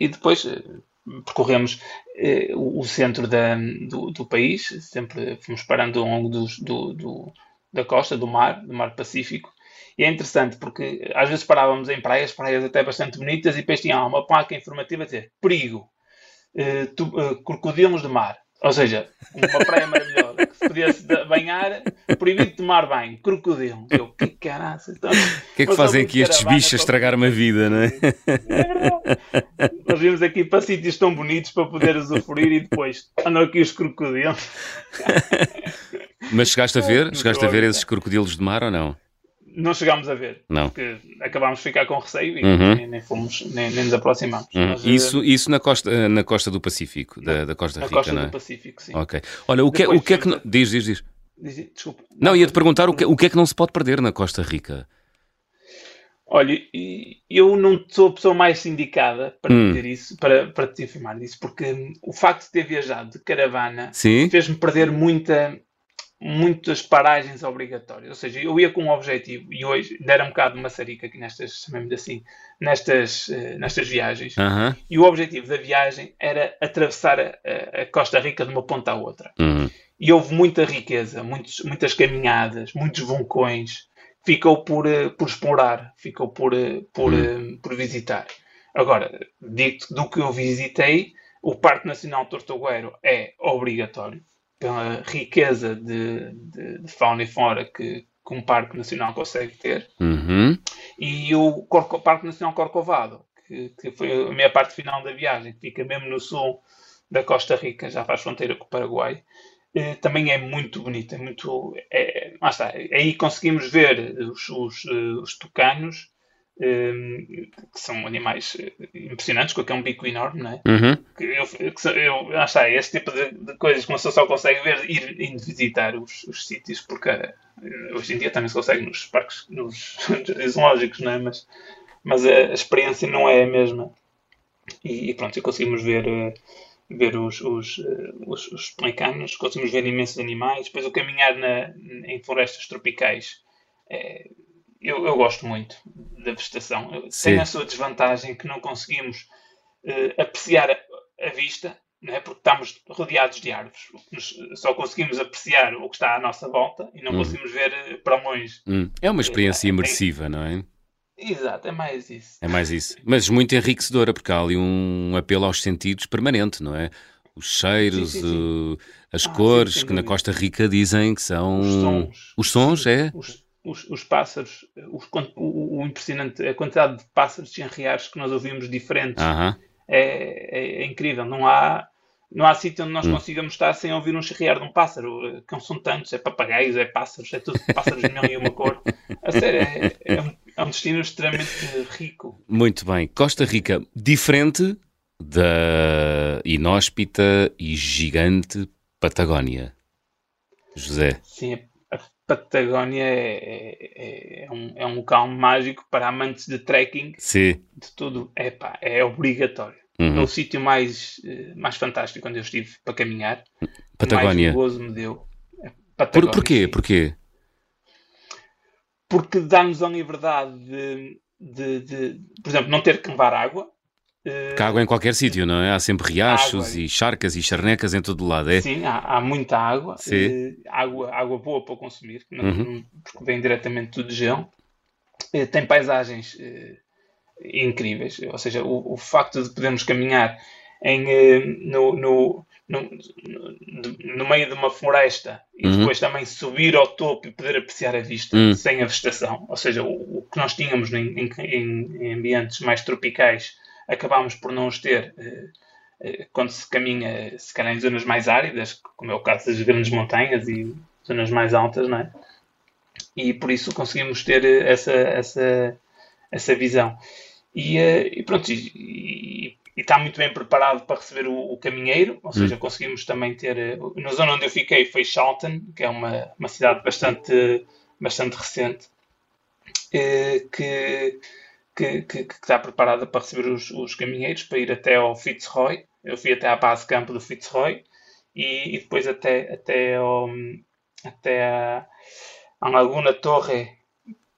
E depois eh, percorremos eh, o, centro da, do, do país, sempre fomos parando ao longo dos- do, do- da costa, do mar, do mar Pacífico. E é interessante porque às vezes parávamos em praias, praias até bastante bonitas, e depois tinha uma placa informativa a dizer perigo, eh, crocodilos de mar. Ou seja, uma praia maravilhosa que se podia -se banhar, proibido de tomar banho, crocodilo. Eu, que caraças. Então, O que é que fazem aqui estes bichos a estragar-me a vida, não é? é. Nós vimos aqui para sítios tão bonitos para poder usufruir e depois andam aqui os crocodilos. Mas chegaste a ver? Chegaste a ver esses crocodilos de mar ou não? Não chegámos a ver, Não. porque acabámos de ficar com receio e Uhum. nem, nem fomos, nem, nem nos aproximamos. Hum. Mas, eh, Isso, isso na, costa, na costa do Pacífico, da, da Costa na Rica, costa não é? do Pacífico, sim. Ok. Olha, o que, é- Depois o que é que. não- Diz, diz, diz. Diz- Desculpa. Não, ia-te perguntar o que, o que é que não se pode perder na Costa Rica. Olha, eu não sou a pessoa mais indicada para Hum. dizer isso, para, para te informar disso, porque hum, o facto de ter viajado de caravana fez-me perder muita, muitas paragens obrigatórias. Ou seja, eu ia com um objetivo e hoje era um bocado de maçarica aqui nestas, chamemos assim, nestas, eh, nestas viagens. E o objetivo da viagem era atravessar a, a- Costa Rica de uma ponta à outra. Uhum. e houve muita riqueza, muitos, muitas caminhadas, muitos vulcões. Ficou por, uh, por explorar, ficou por, uh, por, hum. por visitar. Agora, digo do que eu visitei, o Parque Nacional Tortugueiro é obrigatório pela riqueza de, de, de fauna e flora que, que, um Parque Nacional consegue ter. Uhum. E o Corco, Parque Nacional Corcovado, que, que, foi a minha parte final da viagem, que fica mesmo no sul da Costa Rica, já faz fronteira com o Paraguai, eh, também é muito bonito. É muito, é, está, aí conseguimos ver os, os, eh, os tucanos que são animais eh, impressionantes, com aquele bico enorme, não é? Uhum. Que eu, que eu, está, este tipo de, de, coisas que uma pessoa só consegue ver ir indo visitar os, os sítios, porque uh, hoje em dia também se consegue nos parques, nos zoológicos, não é? Mas, mas a, experiência não é a mesma. E, e pronto, conseguimos ver. Uh, ver os, os, os, os pelicanos, conseguimos ver imensos animais, depois o caminhar na, em florestas tropicais é, eu, eu gosto muito da vegetação. Sim. Tem a sua desvantagem que não conseguimos uh, apreciar a, a vista, não é? porque estamos rodeados de árvores. Só conseguimos apreciar o que está à nossa volta e não hum. conseguimos ver para longe. Hum. É uma experiência uh, imersiva, é, não é? Exato, é mais isso. É mais isso. Mas muito enriquecedora, porque há ali um apelo aos sentidos permanente, não é? Os cheiros, sim, sim, sim. as ah, cores, que na Costa Rica dizem que são. Os sons. Os sons, é? Os, os, os pássaros, os, o, o, impressionante, a quantidade de pássaros enriares que nós ouvimos diferentes uh -huh. é, é, é, incrível. Não há, não há sítio onde nós hum. consigamos estar sem ouvir um chirriar de um pássaro, que não são tantos, é papagaios, é pássaros, é tudo pássaros de milhão e uma cor. A sério, é, é, um, é um destino extremamente rico. Muito bem. Costa Rica, diferente da inóspita e gigante Patagónia. José. Sim, Patagónia é, é, é, um, é um local mágico para amantes de trekking. Sim. De tudo. É, pá, é obrigatório. Uhum. É o sítio mais, eh, mais fantástico quando eu estive para caminhar. Patagónia. Mais gozo me deu. É Por, porquê? Sim. Porquê? Porque dá-nos a liberdade de, de, de, por exemplo, não ter que levar água. Porque há água em qualquer sítio, não é? Há sempre riachos água. e charcas e charnecas em todo lado, é? Sim, há, há muita água. Sim. Uh, água. Água boa para consumir, uhum. porque vem diretamente de gel. Uh, tem paisagens uh, incríveis, ou seja, o, o, facto de podermos caminhar em, no, no, no, no, meio de uma floresta e uhum. depois também subir ao topo e poder apreciar a vista uhum. sem a vegetação, ou seja, o, o que nós tínhamos em, em, em ambientes mais tropicais acabámos por não os ter eh, eh, quando se caminha, se calhar em zonas mais áridas, como é o caso das grandes montanhas e zonas mais altas, não é? E por isso conseguimos ter eh, essa, essa, essa visão. E, e pronto, e, e, e, está muito bem preparado para receber o, o caminheiro, ou seja, hum. conseguimos também ter. Na zona onde eu fiquei foi Charlton, que é uma, uma cidade bastante, bastante recente, que que, que, que, está preparada para receber os, os, caminheiros para ir até ao Fitzroy. Eu fui até à base campo do Fitzroy e, e depois até, até, ao, até a, a Laguna Torre,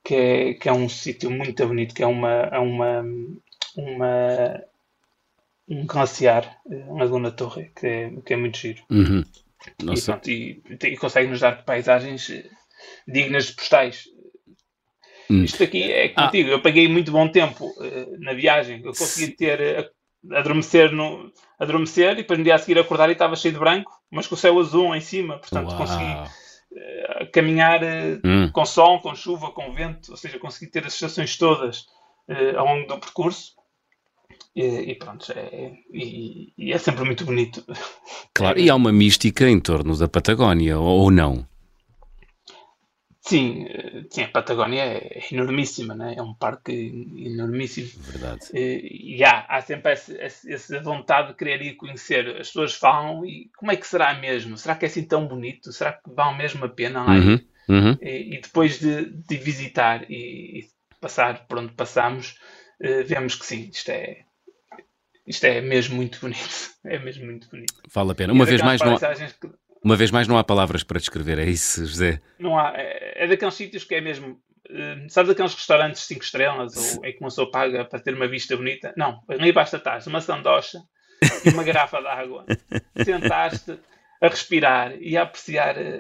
que é, que é um sítio muito bonito, que é uma, é uma, uma um glaciar, Laguna Torre, que é, que é muito giro. Uhum. E, pronto, e, e consegue nos dar paisagens dignas de postais. Hum. Isto aqui é contigo. Ah. Eu paguei muito bom tempo uh, na viagem. Eu consegui ter. Uh, adormecer, no, adormecer e depois no dia a seguir acordar e estava cheio de branco, mas com o céu azul em cima. Portanto, Uau. consegui uh, caminhar hum. com sol, com chuva, com vento. Ou seja, consegui ter as estações todas ao longo do percurso. E, e pronto, é, e, e, é sempre muito bonito. Claro, e há uma mística em torno da Patagónia, ou não? Sim, eh, sim, a Patagónia é enormíssima, né? é um parque enormíssimo. Verdade. Eh, e há, há sempre essa, vontade de querer ir conhecer. As pessoas falam e como é que será mesmo? Será que é assim tão bonito? Será que vale mesmo a pena lá uhum, uhum. E, e, depois de, de visitar e, e, passar por onde passamos, uh, vemos que sim, isto é, isto é mesmo muito bonito. É mesmo muito bonito. Vale a pena. Uma vez mais, não... Que uma vez mais, não há palavras para descrever, é isso, José? Não há. É, é daqueles sítios que é mesmo. Uh, sabe daqueles restaurantes 5 estrelas ou em que uma pessoa paga para ter uma vista bonita? Não, ali basta estar uma sandocha e uma garrafa de água, sentaste, a respirar e a apreciar uh,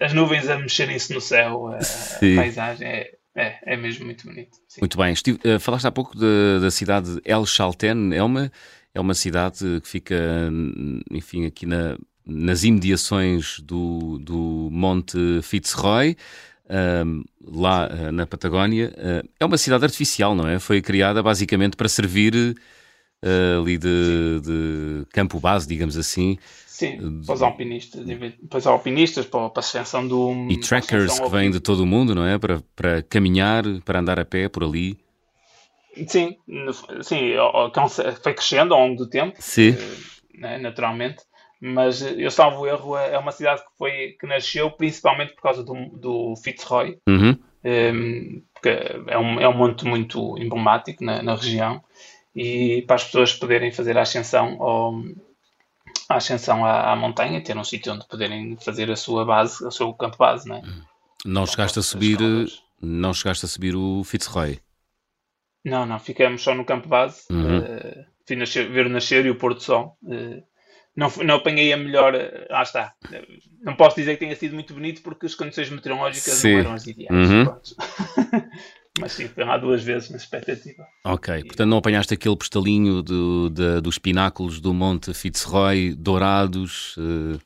as nuvens a mexerem-se no céu, a, a paisagem é, é, é, mesmo muito bonito. Sim. Muito bem. Estive, uh, falaste há pouco de, da cidade de El Chalten, é uma, é uma cidade que fica, enfim, aqui na, nas imediações do, do Monte Fitzroy. Uh, lá uh, na Patagónia, uh, é uma cidade artificial, não é? Foi criada basicamente para servir ali de, de, campo base, digamos assim. Sim, para os alpinistas, para os alpinistas, para a ascensão do. E trackers que vêm de todo o mundo, não é? Para, para caminhar, para andar a pé por ali. Sim, sim, foi crescendo ao longo do tempo, sim. Né, naturalmente mas eu salvo erro, é uma cidade que, foi, que nasceu principalmente por causa do, do Fitzroy, uhum. um, ehm, porque é um, é um monte muito emblemático na, na região, e para as pessoas poderem fazer a ascensão, ao, a ascensão à, à, montanha, ter um sítio onde poderem fazer a sua base, o seu campo base, né? Não chegaste a subir, não chegaste a subir o Fitzroy? Não, não, ficamos só no campo base, uhum. uh, nascer, ver o nascer e o pôr do sol. Uh, não, não apanhei a melhor. Eh, lá está. Não posso dizer que tenha sido muito bonito porque as condições meteorológicas sim. não eram as ideais. Uhum. Mas sim, foi lá duas vezes na expectativa. Ok, e... portanto não apanhaste aquele postalinho do, de, dos pináculos do Monte Fitzroy dourados uh,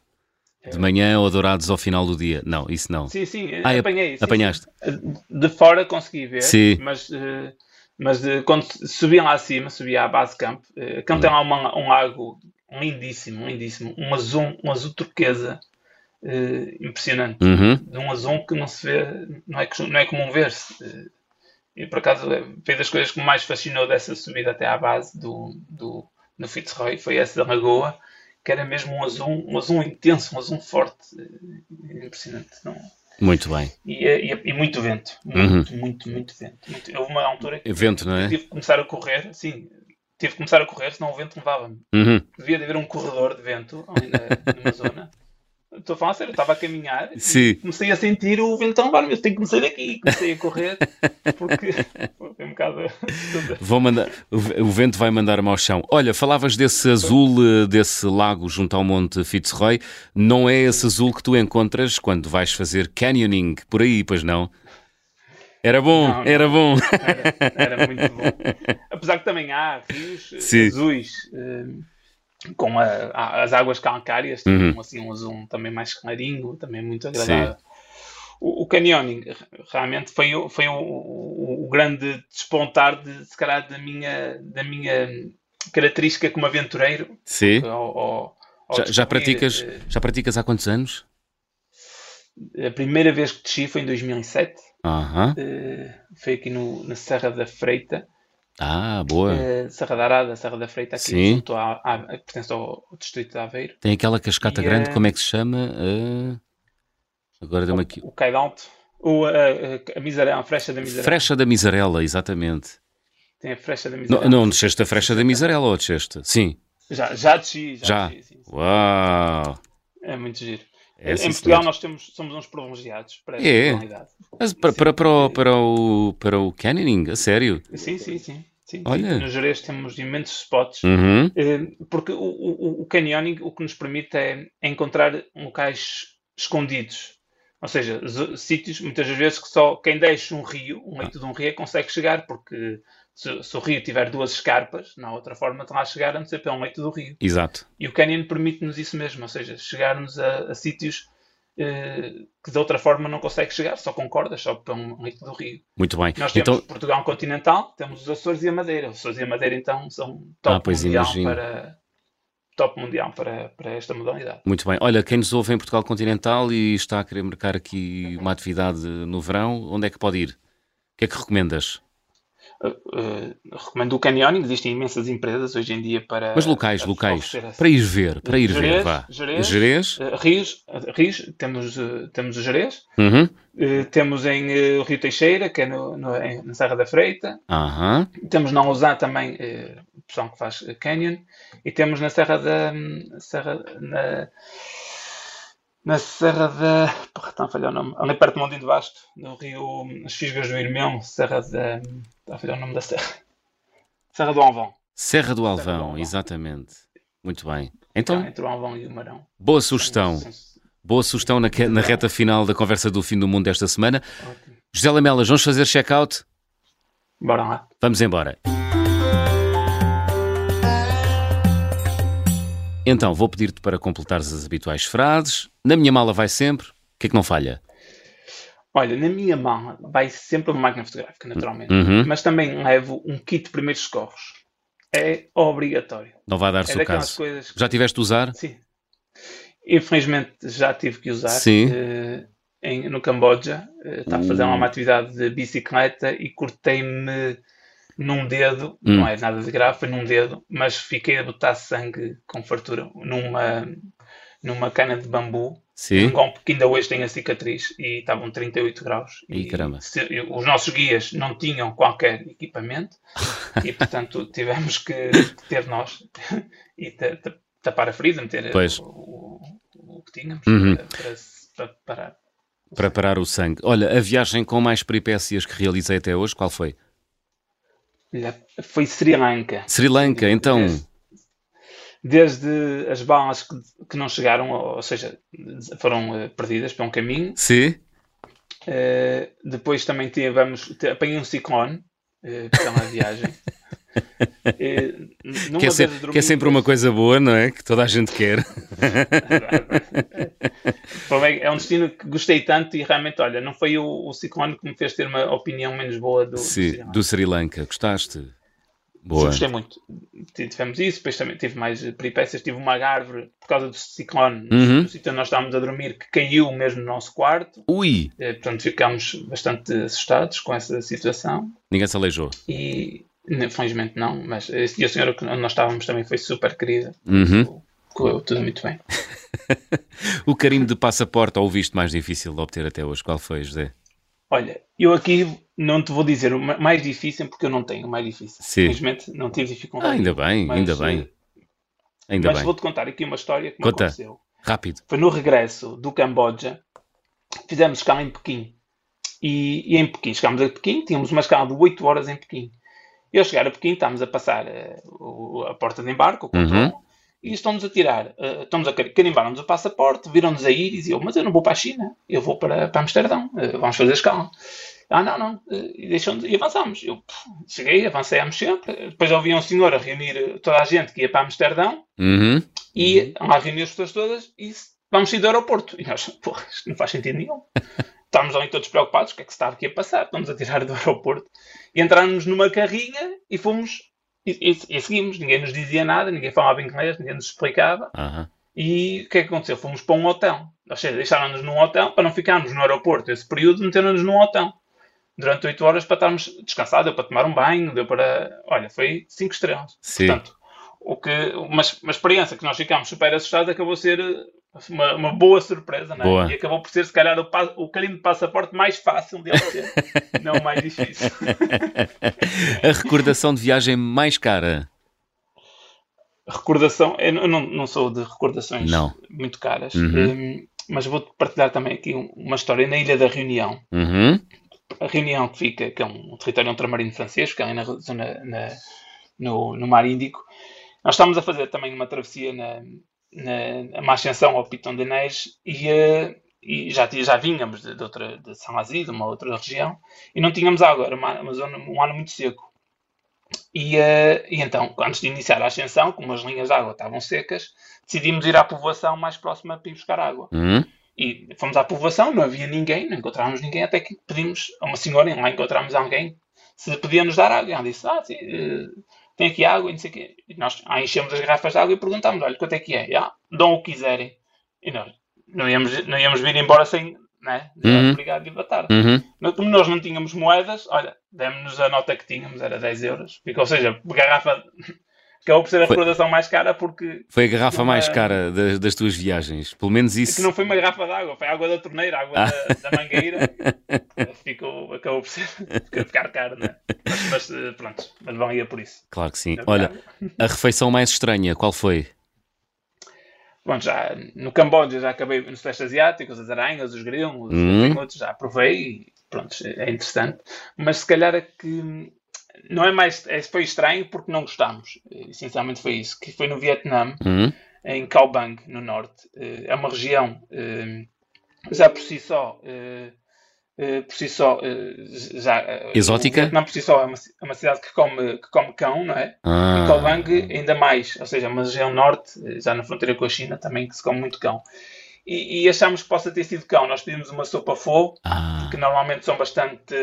de manhã ou dourados ao final do dia? Não, isso não. Sim, sim, ah, apanhei. Sim, apanhaste? Sim. De fora consegui ver, sim. mas. Uh, mas uh, quando subia lá acima, subia à base camp, uh, camp tem lá uma, um lago lindíssimo, lindíssimo. Um azul, um azul turquesa uh, impressionante. Uhum. De um azul que não se vê, não é, não é comum ver-se. Uh, e por acaso foi das coisas que mais fascinou dessa subida até à base do, do, do Fitzroy, foi essa da lagoa, que era mesmo um azul, um azul intenso, um azul forte. Uh, impressionante. Não? Muito bem. E, e, e muito vento. Muito, uhum. muito, muito vento. Muito, houve uma altura que vento, não é? tive que começar a correr, sim, tive que começar a correr, senão o vento levava-me. Uhum. Devia de haver um corredor de vento ali na, numa zona. Estou a falar sério, estava a caminhar comecei a sentir o vento a levar-me. Eu tenho que começar daqui. Comecei a correr porque foi um bocado. Vou mandar, o vento vai mandar-me ao chão. Olha, falavas desse azul, eh, desse lago junto ao Monte Fitzroy. Não é esse azul que tu encontras quando vais fazer canyoning por aí, pois não? Era bom, não, não. era bom. Era, era, muito bom. Apesar que também há rios eh, Sim. azuis uh, com a, a, as águas calcárias, uhum. assim um azul também mais clarinho, também muito agradável. O, o, canyoning realmente foi, foi o, o, o, grande despontar de, se calhar, da minha, da minha característica como aventureiro. Sim. Ao, ao, ao já, já, praticas, uh, já praticas há quantos anos? A primeira vez que desci foi em 2007. Uh, foi aqui no, na Serra da Freita. Ah, boa. Uh, Serra da Arada, Serra da Freita, aqui Sim. junto à, à, pertence ao, distrito de Aveiro. Tem aquela cascata e, grande, uh, como é que se chama? agora deu-me aqui. O Caidalto. O, a, a Misarela, a Frecha da Misarela. Frecha da Misarela, exatamente. Tem a Frecha da Misarela. Não, não desceste a Frecha da Misarela ou desceste? Sim. Já, já desci. Já. já. Desci, sim, sim. Uau! É muito giro. É, em Portugal nós temos, somos uns privilegiados para é. qualidade. Mas para, para, para, o, para, o, para o canyoning, a sério? Sim, sim, sim. Sim, Olha. Sim. No Jerez temos imensos spots, uhum. Eh, porque o, o, o canyoning o que nos permite é, é encontrar locais escondidos. Ou seja, sítios, muitas vezes, que só quem deixa um rio, um leito de um rio, consegue chegar, porque se, se, o rio tiver duas escarpas, não há outra forma de lá chegar a não ser pelo leito do rio. Exato. E o canyon permite-nos isso mesmo, ou seja, chegarmos a, a sítios eh, que de outra forma não consegue chegar, só com cordas, só pelo leito do rio. Muito bem. Nós temos então... Portugal continental, temos os Açores e a Madeira. Os Açores e a Madeira, então, são top ah, mundial imagino. para top mundial para, para esta modalidade. Muito bem. Olha, quem nos ouve em Portugal continental e está a querer marcar aqui uma atividade no verão, onde é que pode ir? O que é que recomendas? Uh, recomendo o canyoning, existem imensas empresas hoje em dia para. Mas locais, locais, para ir ver, para ir Jerez, ver, vá. Jerez, Jerez. Uh, Rios, Rios, temos, temos o Jerez, uhum. temos em Rio Teixeira, que é no, no, em, na Serra da Freita, uhum. temos na Lousã também, uh, pessoal que faz canyon, e temos na Serra da. Serra, na, na Serra da. Porra, está a falhar o nome. Ali perto do Monte de Basto, no rio. As Fisgas do Irmão, Serra da. Está a falhar o nome da serra. Serra do Alvão. Serra do Alvão, Serra do Alvão. exatamente. Muito bem. Então, entre o Alvão e o Marão. boa sugestão. Boa sugestão na, na reta final da conversa do fim do mundo desta semana. Ótimo. José Lamelas, vamos fazer check-out? Bora lá. Vamos embora. Então, vou pedir-te para completares as habituais frases. Na minha mala vai sempre. O que é que não falha? Olha, na minha mão vai sempre uma máquina fotográfica, naturalmente. Uhum. Mas também levo um kit de primeiros socorros. É obrigatório. Não vai É dar-se o daquelas caso. coisas que Já tiveste de usar? Sim. Infelizmente já tive que usar. Sim. eh, em- no Camboja. Eh, estava a fazer Hum. uma atividade de bicicleta e cortei-me num dedo. Hum. Não é nada de grave, foi num dedo. Mas fiquei a botar sangue com fartura numa, numa cana de bambu. Sim. Um golpe que ainda hoje tem a cicatriz e estavam 38 graus. Ih, E caramba. se- os nossos guias não tinham qualquer equipamento e, portanto, tivemos que ter nós e ta- ta- tapar a ferida, meter Pois. o, o- o que tínhamos Uhum. para, para, para parar. Para parar o sangue. Olha, a viagem com mais peripécias que realizei até hoje, qual foi? Foi Sri Lanka. Sri Lanka, então. Desde, desde as balas que, que não chegaram, ou seja, foram eh, perdidas para um caminho, Sim. Uh, depois também tivemos, apanhei um ciclone uh, pela viagem. Numa Que é, se- vez dormi que é sempre uma coisa boa, não é? Que toda a gente quer. É um destino que gostei tanto e realmente, olha, não foi o, o ciclone que me fez ter uma opinião menos boa do, do Sri Sim, Lanka. do Sri Lanka. Gostaste? Sim, Boa. gostei muito. Tivemos isso, depois também tive mais peripécias. Tive uma árvore por causa do ciclone, no- Uhum. no sítio onde nós estávamos a dormir, que caiu mesmo no nosso quarto. Ui! Eh, Portanto, ficámos bastante assustados com essa situação. Ninguém se aleijou. E ne- felizmente não, mas eh, e a senhora que nós estávamos também foi super querida. Uhum. Correu tudo muito bem. O carimbo de passaporte ou o visto mais difícil de obter até hoje, qual foi, José? Olha, eu aqui não te vou dizer o ma- mais difícil porque eu não tenho o mais difícil. Sim. Felizmente não tive Ah, dificuldade. ainda bem, Mas, ainda eh, bem. Ainda mas vou-te contar aqui uma história que me Conta. aconteceu. Rápido. Foi no regresso do Camboja, fizemos escala em Pequim. E, e em Pequim, chegámos a Pequim, tínhamos uma escala de 8 horas em Pequim. E ao chegar a Pequim, estamos a passar o- a porta de embarque, o controle, Uhum. e estão-nos a tirar, eh, estamos a car- carimbaram-nos o passaporte, viram-nos a ir e diziam, mas eu não vou para a China, eu vou para, para Amsterdão, eh, vamos fazer escala. Ah, não, não, e, deixam e avançamos. Eu pff, cheguei, avancemos sempre. Depois ouvi um senhor a reunir toda a gente que ia para Amsterdão, Uhum. e lá reuniu as pessoas todas e vamos sair do aeroporto. E nós, porra, isto não faz sentido nenhum. Estávamos ali todos preocupados, o que é que se está aqui a passar? Estamos a tirar do aeroporto. E entramos numa carrinha e fomos, e, e- e seguimos. Ninguém nos dizia nada, ninguém falava inglês, ninguém nos explicava. Aham. E o que é que aconteceu? Fomos para um hotel. Ou seja, deixaram-nos num hotel para não ficarmos no aeroporto esse período, meteram-nos num hotel. Durante oito horas para estarmos descansados, deu para tomar um banho, deu para. Olha, foi cinco estrelas. Sim. Portanto, o que, uma, uma experiência que nós ficámos super assustados acabou a ser uma, uma boa surpresa, não é? Boa. E acabou por ser, se calhar, o, o carimbo de passaporte mais fácil de obter, não o mais difícil. A recordação de viagem mais cara. Recordação, eu não- não, sou de recordações Não. muito caras, Uhum. hum, mas vou partilhar também aqui um- uma história na Ilha da Reunião. Uhum. A Reunião que fica, que é um território ultramarino francês, que é ali na na- no, no Mar Índico. Nós estávamos a fazer também uma travessia na, na uma ascensão ao Piton de Neige e, eh, e já, já vínhamos de, de outra, de Saint-Lazare, de uma outra região, e não tínhamos água, era uma, uma zona, um ano muito seco. E, eh, e então, antes de iniciar a ascensão, como as linhas de água estavam secas, decidimos ir à povoação mais próxima para ir buscar água. Uhum. E fomos à povoação, não havia ninguém, não encontrávamos ninguém, até que pedimos a uma senhora, lá encontramos alguém, se podia nos dar água. E ela disse, ah, sim, eh, tem aqui água e não sei o quê. E nós ah, enchemos as garrafas de água e perguntámos, olha, quanto é que é? E, ah, dão o que quiserem. E nós não íamos, não íamos vir embora sem, né? Uhum. Obrigado e boa tarde. Uhum. Como nós não tínhamos moedas, olha, demos-nos a nota que tínhamos, era 10 euros. Fica, ou seja, garrafa, acabou por ser a Foi- recordação mais cara porque Foi a garrafa Não mais cara das, das tuas viagens. Pelo menos É isso. que não foi uma garrafa de água, foi água da torneira, água Ah. da, da mangueira. Ficou, acabou por ser, ficar caro, né? Mas, mas eh, pronto, mas vão ir por isso. Claro que sim. É Olha, a refeição mais estranha, qual foi? Bom, já no Camboja já acabei no Sudeste Asiático, as aranhas, os grilos, os Hum. pingotos, já provei e pronto, é interessante. Mas se calhar é que não é mais, é, foi estranho porque não gostámos. Essencialmente foi isso, que foi no Vietnã. Hum? em Kaobang, no norte. é uma região já por si só por si só já exótica não por si só é uma, é uma, cidade que come que come cão não é ah. e Kaobang ainda mais ou seja uma região norte já na fronteira com a China também que se come muito cão e, e achamos que possa ter sido cão nós pedimos uma sopa fo ah. que normalmente são bastante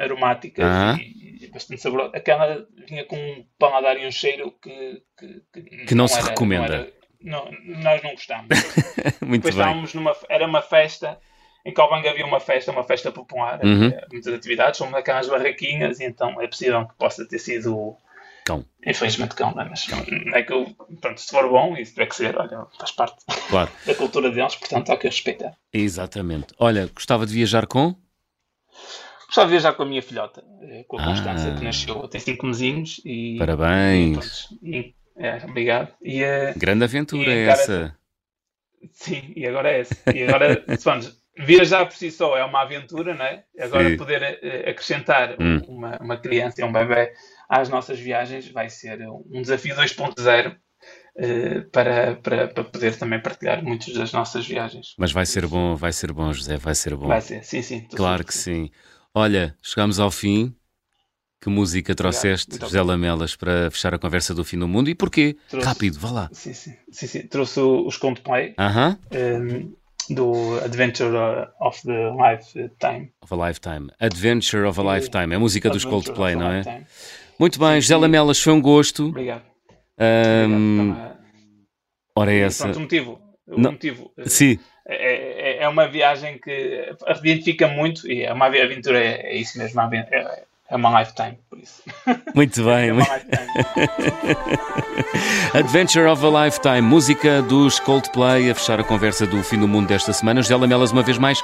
aromáticas ah. e, e, bastante saborosas aquela vinha com um paladar e um cheiro que que, que, que não, não, se era, recomenda não, era, não, nós não gostamos muito Depois bem. estávamos numa era uma festa em Calvanga havia uma festa, uma festa popular, uhum. muitas atividades, fomos naquelas barraquinhas e então é possível que possa ter sido cão. Infelizmente cão, não é? Mas cão. é que eu, pronto, se for bom, isso tiver que ser, olha, faz parte claro. da cultura deles, portanto há que respeitar. Exatamente. Olha, gostava de viajar com? Gostava de viajar com a minha filhota, eh, com a Constância, ah. que nasceu, tem 5 mesinhos e. Parabéns! E, é, obrigado. E, uh, Grande aventura e, essa. Sim, e agora é essa. E agora, vamos, viajar por si só é uma aventura, não é? Agora Sim. poder uh, acrescentar hum. uma, uma criança e um bebê às nossas viagens vai ser um desafio 2.0 uh, para, para, para poder também partilhar muitas das nossas viagens. Mas vai ser bom, vai ser bom, José, vai ser bom. Vai ser, sim, sim. Claro que sim. Olha, chegamos ao fim. Que música trouxeste, José Lamelas, para fechar a conversa do fim do mundo e porquê? Trouxe, Rápido, vá lá. Sim, sim, sim, sim. Trouxe os Coldplay. Uh -huh. um, do Adventure of the Lifetime. Of a Lifetime. Adventure of a Lifetime. É a música dos Coldplay, não é? Muito bem, José Lamelas, foi um gosto. Obrigado. Um, ora, é essa. Pronto, o motivo. O não. motivo. Eh, Sim. É, é, é, uma viagem que identifica muito e é uma aventura, é, é isso mesmo. É, é uma lifetime, por isso. Muito bem. é. Adventure of a Lifetime, música dos Coldplay, a fechar a conversa do fim do mundo desta semana. José Lamelas, uma vez mais,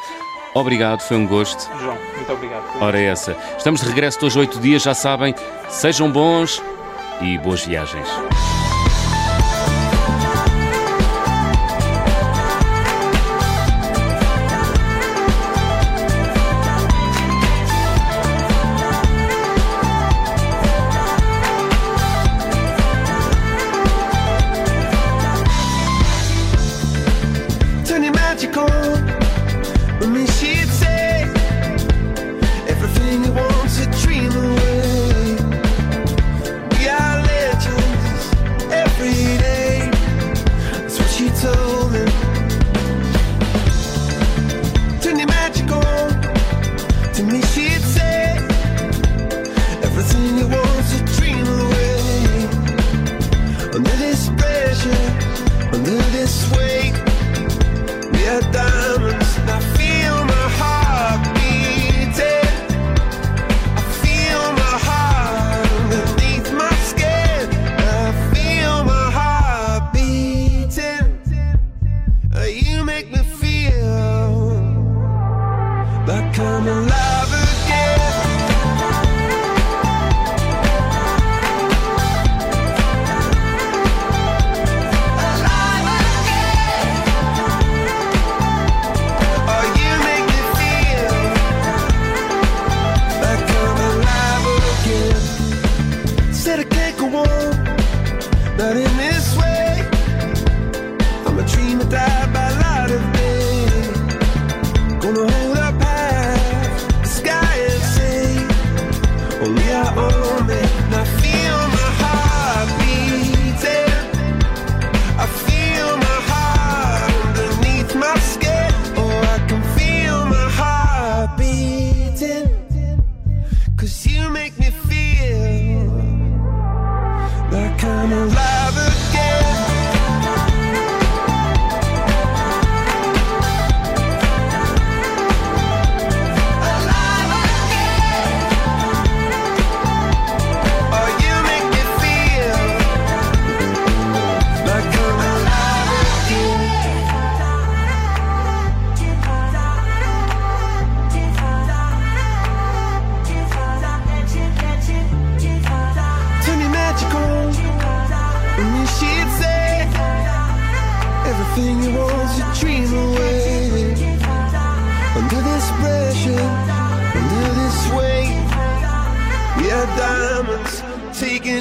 obrigado, foi um gosto. João, muito obrigado. Ora, essa. Estamos de regresso hoje, oito dias, já sabem. Sejam bons e boas viagens. come alive.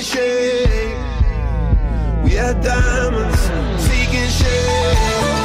shape. We had diamonds taking shape.